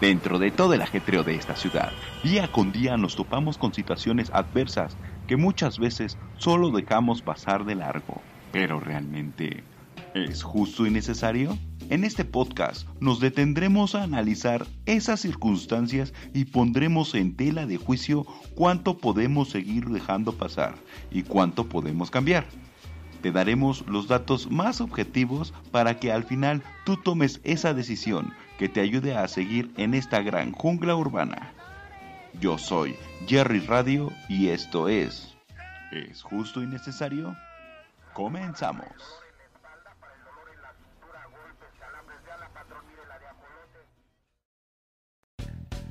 Dentro de todo el ajetreo de esta ciudad, día con día nos topamos con situaciones adversas que muchas veces solo dejamos pasar de largo. Pero realmente, ¿es justo y necesario? En este podcast nos detendremos a analizar esas circunstancias y pondremos en tela de juicio cuánto podemos seguir dejando pasar y cuánto podemos cambiar. Te daremos los datos más objetivos para que al final tú tomes esa decisión que te ayude a seguir en esta gran jungla urbana. Yo soy Jerry Radio y esto es... ¿Es justo y necesario? Comenzamos.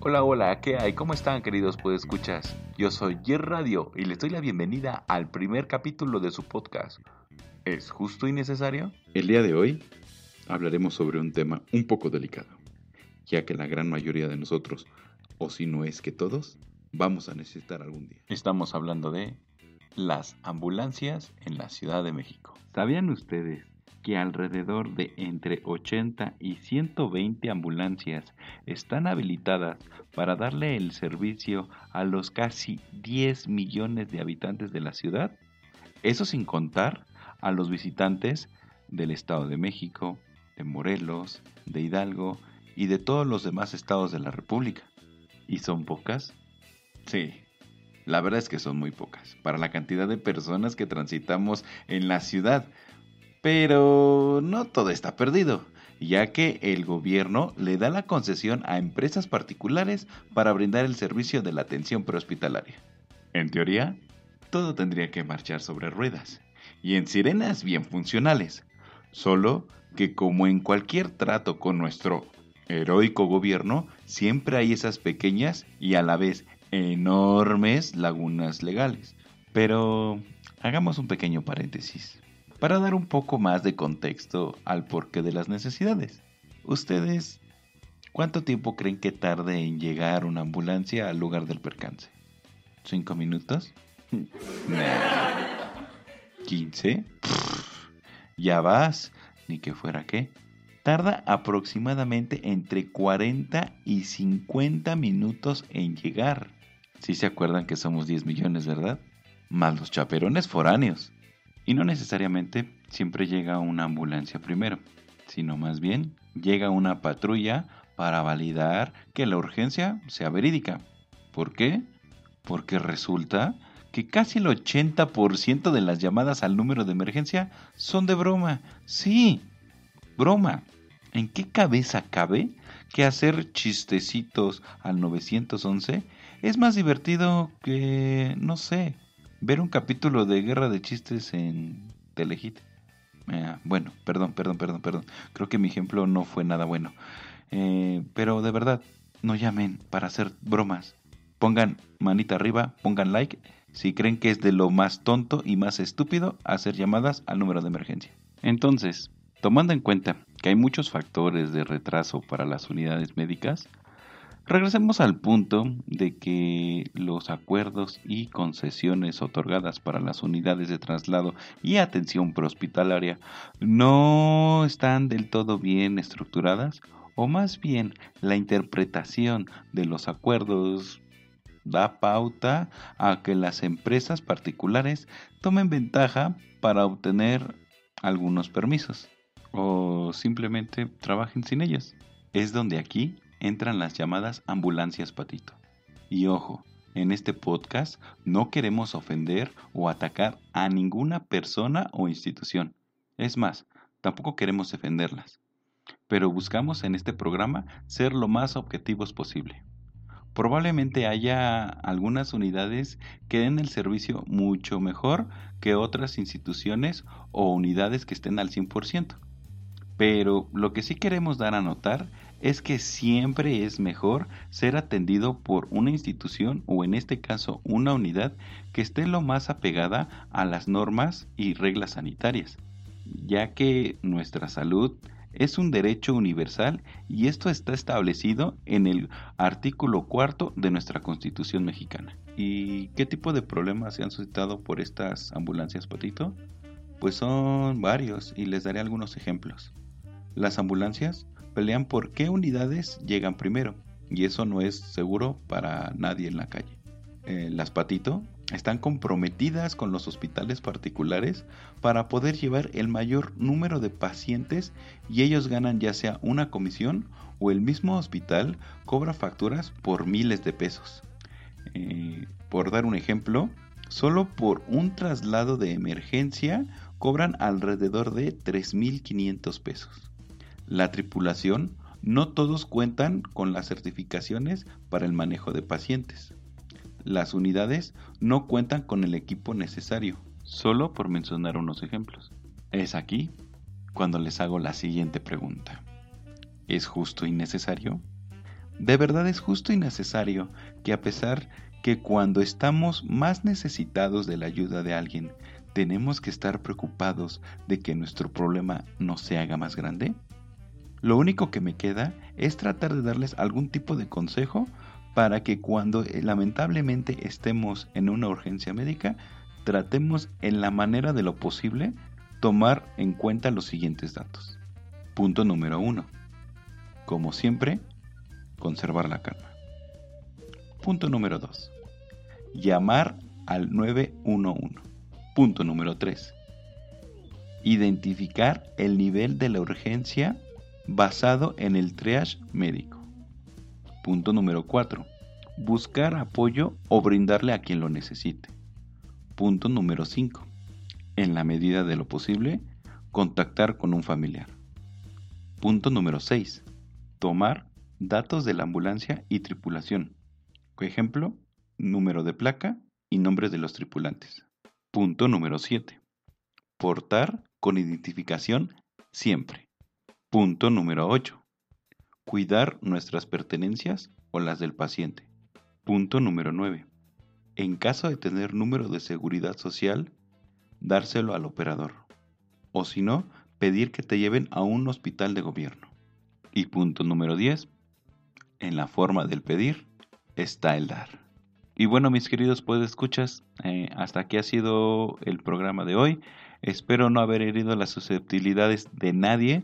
Hola, hola, ¿qué hay? ¿Cómo están queridos pues escuchas? Yo soy Jerry Radio y les doy la bienvenida al primer capítulo de su podcast. ¿Es justo y necesario? El día de hoy hablaremos sobre un tema un poco delicado, ya que la gran mayoría de nosotros, o si no es que todos, vamos a necesitar algún día. Estamos hablando de las ambulancias en la Ciudad de México. ¿Sabían ustedes que alrededor de entre 80 y 120 ambulancias están habilitadas para darle el servicio a los casi 10 millones de habitantes de la ciudad? Eso sin contar a los visitantes del Estado de México, de Morelos, de Hidalgo y de todos los demás estados de la República. ¿Y son pocas? Sí, la verdad es que son muy pocas para la cantidad de personas que transitamos en la ciudad. Pero no todo está perdido, ya que el gobierno le da la concesión a empresas particulares para brindar el servicio de la atención prehospitalaria. En teoría, todo tendría que marchar sobre ruedas y en sirenas bien funcionales. Solo que como en cualquier trato con nuestro heroico gobierno, siempre hay esas pequeñas y a la vez enormes lagunas legales. Pero hagamos un pequeño paréntesis para dar un poco más de contexto al porqué de las necesidades. Ustedes, ¿cuánto tiempo creen que tarde en llegar una ambulancia al lugar del percance? ¿Cinco minutos? ¿15? ya vas, ni que fuera qué. Tarda aproximadamente entre 40 y 50 minutos en llegar. Si se acuerdan que somos 10 millones, ¿verdad? Más los chaperones foráneos. Y no necesariamente siempre llega una ambulancia primero, sino más bien llega una patrulla para validar que la urgencia sea verídica. ¿Por qué? Porque resulta que casi el 80% de las llamadas al número de emergencia son de broma. Sí, broma. ¿En qué cabeza cabe que hacer chistecitos al 911 es más divertido que, no sé, ver un capítulo de Guerra de Chistes en Telehit? Eh, bueno, perdón, perdón, perdón, perdón. Creo que mi ejemplo no fue nada bueno. Eh, pero de verdad, no llamen para hacer bromas. Pongan manita arriba, pongan like si creen que es de lo más tonto y más estúpido hacer llamadas al número de emergencia. Entonces, tomando en cuenta que hay muchos factores de retraso para las unidades médicas, regresemos al punto de que los acuerdos y concesiones otorgadas para las unidades de traslado y atención prehospitalaria no están del todo bien estructuradas o más bien la interpretación de los acuerdos da pauta a que las empresas particulares tomen ventaja para obtener algunos permisos o simplemente trabajen sin ellos. Es donde aquí entran las llamadas ambulancias patito. Y ojo, en este podcast no queremos ofender o atacar a ninguna persona o institución. Es más, tampoco queremos defenderlas. Pero buscamos en este programa ser lo más objetivos posible probablemente haya algunas unidades que den el servicio mucho mejor que otras instituciones o unidades que estén al 100%. Pero lo que sí queremos dar a notar es que siempre es mejor ser atendido por una institución o en este caso una unidad que esté lo más apegada a las normas y reglas sanitarias, ya que nuestra salud es un derecho universal y esto está establecido en el artículo cuarto de nuestra Constitución mexicana. ¿Y qué tipo de problemas se han suscitado por estas ambulancias, Patito? Pues son varios y les daré algunos ejemplos. Las ambulancias pelean por qué unidades llegan primero y eso no es seguro para nadie en la calle. Eh, las Patito están comprometidas con los hospitales particulares para poder llevar el mayor número de pacientes y ellos ganan ya sea una comisión o el mismo hospital cobra facturas por miles de pesos. Eh, por dar un ejemplo, solo por un traslado de emergencia cobran alrededor de 3.500 pesos. La tripulación no todos cuentan con las certificaciones para el manejo de pacientes. Las unidades no cuentan con el equipo necesario, solo por mencionar unos ejemplos. Es aquí cuando les hago la siguiente pregunta. ¿Es justo y necesario? De verdad es justo y necesario que a pesar que cuando estamos más necesitados de la ayuda de alguien, tenemos que estar preocupados de que nuestro problema no se haga más grande? Lo único que me queda es tratar de darles algún tipo de consejo para que cuando eh, lamentablemente estemos en una urgencia médica, tratemos en la manera de lo posible tomar en cuenta los siguientes datos. Punto número uno. Como siempre, conservar la calma. Punto número 2. Llamar al 911. Punto número 3. Identificar el nivel de la urgencia basado en el triage médico. Punto número 4. Buscar apoyo o brindarle a quien lo necesite. Punto número 5. En la medida de lo posible, contactar con un familiar. Punto número 6. Tomar datos de la ambulancia y tripulación. Por ejemplo, número de placa y nombres de los tripulantes. Punto número 7. Portar con identificación siempre. Punto número 8. Cuidar nuestras pertenencias o las del paciente. Punto número 9. En caso de tener número de seguridad social, dárselo al operador. O si no, pedir que te lleven a un hospital de gobierno. Y punto número 10. En la forma del pedir está el dar. Y bueno, mis queridos pues escuchas, eh, hasta aquí ha sido el programa de hoy. Espero no haber herido las susceptibilidades de nadie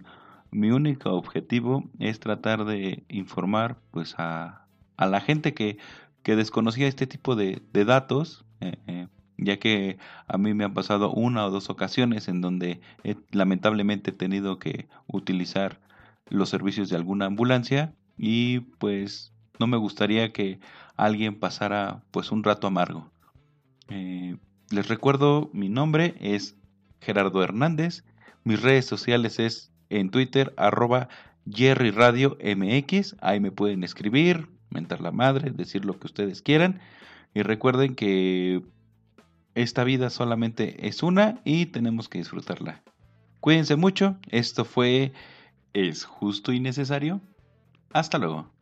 mi único objetivo es tratar de informar pues a, a la gente que, que, desconocía este tipo de, de datos, eh, eh, ya que a mí me han pasado una o dos ocasiones en donde he, lamentablemente he tenido que utilizar los servicios de alguna ambulancia y pues no me gustaría que alguien pasara pues un rato amargo. Eh, les recuerdo, mi nombre es Gerardo Hernández, mis redes sociales es en Twitter, arroba Jerry Radio MX. Ahí me pueden escribir, mentar la madre, decir lo que ustedes quieran. Y recuerden que esta vida solamente es una y tenemos que disfrutarla. Cuídense mucho. Esto fue Es justo y necesario. Hasta luego.